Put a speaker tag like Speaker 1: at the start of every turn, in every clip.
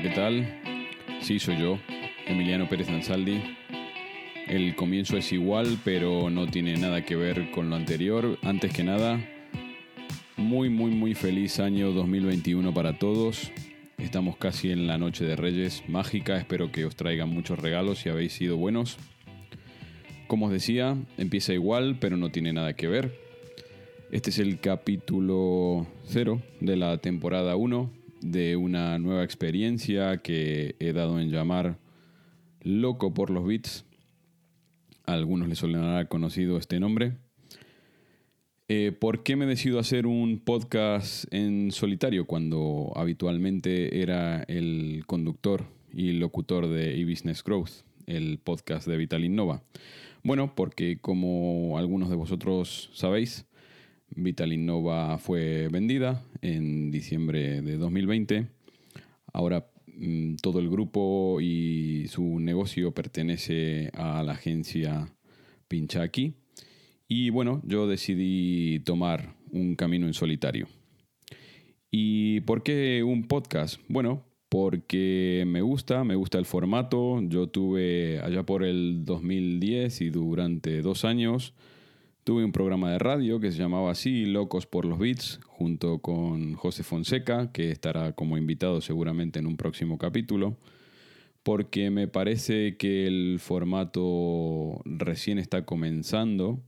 Speaker 1: ¿qué tal? Sí, soy yo, Emiliano Pérez Ansaldi. El comienzo es igual, pero no tiene nada que ver con lo anterior. Antes que nada, muy, muy, muy feliz año 2021 para todos. Estamos casi en la noche de Reyes mágica. Espero que os traigan muchos regalos y habéis sido buenos. Como os decía, empieza igual, pero no tiene nada que ver. Este es el capítulo 0 de la temporada 1 de una nueva experiencia que he dado en llamar Loco por los Beats. A algunos les haber conocido este nombre. Eh, ¿Por qué me decido hacer un podcast en solitario cuando habitualmente era el conductor y locutor de eBusiness Growth, el podcast de Vital Innova? Bueno, porque como algunos de vosotros sabéis, Vital Innova fue vendida en diciembre de 2020. Ahora mm, todo el grupo y su negocio pertenece a la agencia Pincha Aquí. Y bueno, yo decidí tomar un camino en solitario. ¿Y por qué un podcast? Bueno, porque me gusta, me gusta el formato. Yo tuve allá por el 2010 y durante dos años Tuve un programa de radio que se llamaba así, Locos por los Beats, junto con José Fonseca, que estará como invitado seguramente en un próximo capítulo, porque me parece que el formato recién está comenzando,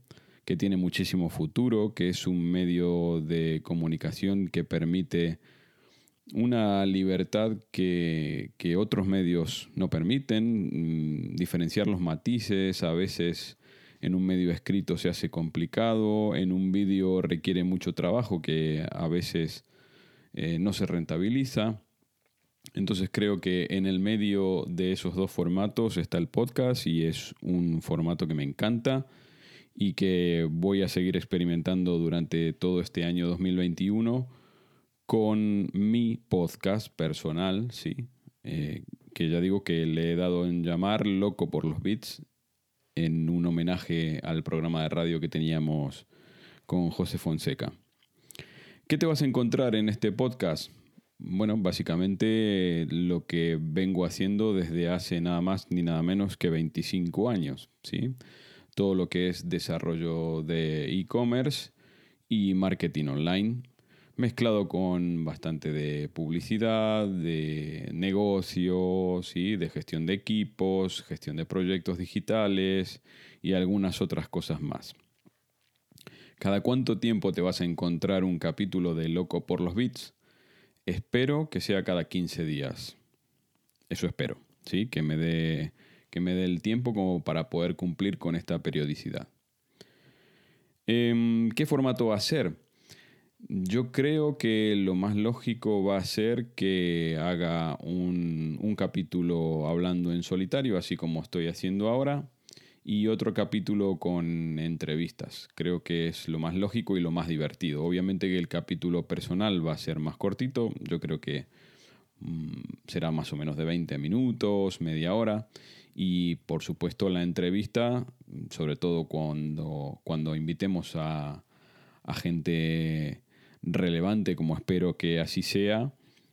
Speaker 1: que tiene muchísimo futuro, que es un medio de comunicación que permite una libertad que, que otros medios no permiten, mm, diferenciar los matices, a veces en un medio escrito se hace complicado, en un vídeo requiere mucho trabajo que a veces eh, no se rentabiliza. Entonces creo que en el medio de esos dos formatos está el podcast y es un formato que me encanta y que voy a seguir experimentando durante todo este año 2021 con mi podcast personal, sí, eh, que ya digo que le he dado en llamar Loco por los Beats en un homenaje al programa de radio que teníamos con José Fonseca. ¿Qué te vas a encontrar en este podcast? Bueno, básicamente lo que vengo haciendo desde hace nada más ni nada menos que 25 años, ¿sí? Todo lo que es desarrollo de e-commerce y marketing online, mezclado con bastante de publicidad, de negocios, de gestión de equipos, gestión de proyectos digitales y algunas otras cosas más. ¿Cada cuánto tiempo te vas a encontrar un capítulo de Loco por los Bits? Espero que sea cada 15 días. Eso espero, ¿sí? Que me dé que me dé el tiempo como para poder cumplir con esta periodicidad. Em, ¿Qué formato va a ser? Yo creo que lo más lógico va a ser que haga un, capítulo hablando en solitario, así como estoy haciendo ahora, y otro capítulo con entrevistas. Creo que es lo más lógico y lo más divertido. Obviamente que el capítulo personal va a ser más cortito, yo creo que mm, será más o menos de 20 minutos, media hora, y por supuesto la entrevista, sobre todo cuando, cuando invitemos a, a gente relevante, como espero que así sea,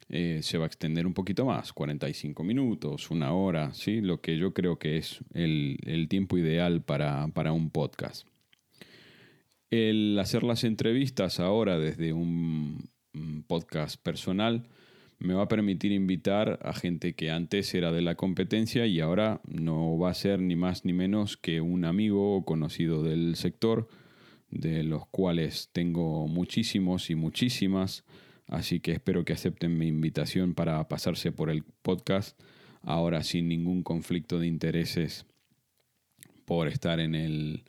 Speaker 1: eh, se va a extender un poquito más, 45 minutos, una hora, ¿sí? lo que yo creo que es el, tiempo ideal para, para, un podcast. El hacer las entrevistas ahora desde un podcast personal me va a permitir invitar a gente que antes era de la competencia y ahora no va a ser ni más ni menos que un amigo o conocido del sector de los cuales tengo muchísimos y muchísimas, así que espero que acepten mi invitación para pasarse por el podcast, ahora sin ningún conflicto de intereses por estar en el,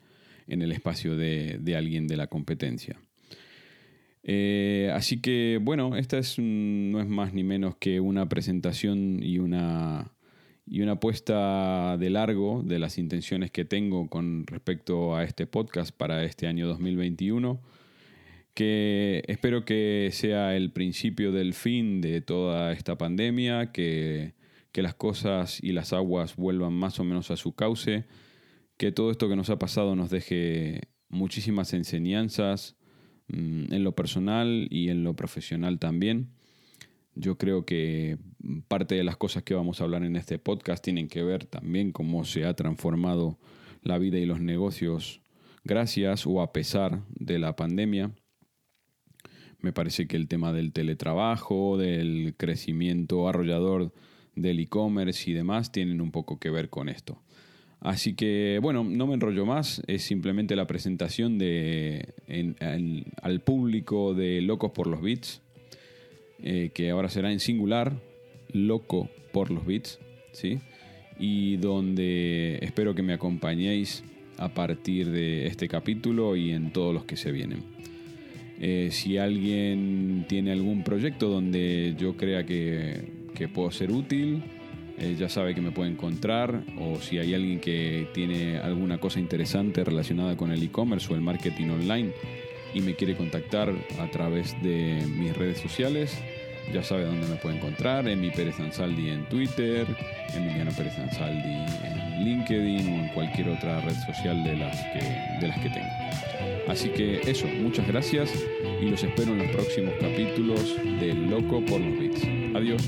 Speaker 1: en el espacio de, alguien de la competencia. Eh, así que bueno, esta es, no es más ni menos que una presentación y una y una apuesta de largo de las intenciones que tengo con respecto a este podcast para este año 2021, que espero que sea el principio del fin de toda esta pandemia, que, que las cosas y las aguas vuelvan más o menos a su cauce, que todo esto que nos ha pasado nos deje muchísimas enseñanzas mm, en lo personal y en lo profesional también Yo creo que parte de las cosas que vamos a hablar en este podcast tienen que ver también cómo se ha transformado la vida y los negocios gracias o a pesar de la pandemia. Me parece que el tema del teletrabajo, del crecimiento arrollador del e-commerce y demás tienen un poco que ver con esto. Así que bueno, no me enrollo más, es simplemente la presentación de, al público de Locos por los Bits, eh, que ahora será en singular, Loco por los Bits, ¿sí? y donde espero que me acompañéis a partir de este capítulo y en todos los que se vienen. Eh, si alguien tiene algún proyecto donde yo crea que, que puedo ser útil, eh, ya sabe que me puede encontrar o si hay alguien que tiene alguna cosa interesante relacionada con el e-commerce o el marketing online y me quiere contactar a través de mis redes sociales, ya sabe dónde me puede encontrar, en mi Pérez Ansaldi en Twitter, Emiliano Pérez Ansaldi en LinkedIn o en cualquier otra red social de las que, de las que tengo. Así que eso, muchas gracias y los espero en los próximos capítulos de Loco por los Bits. Adiós.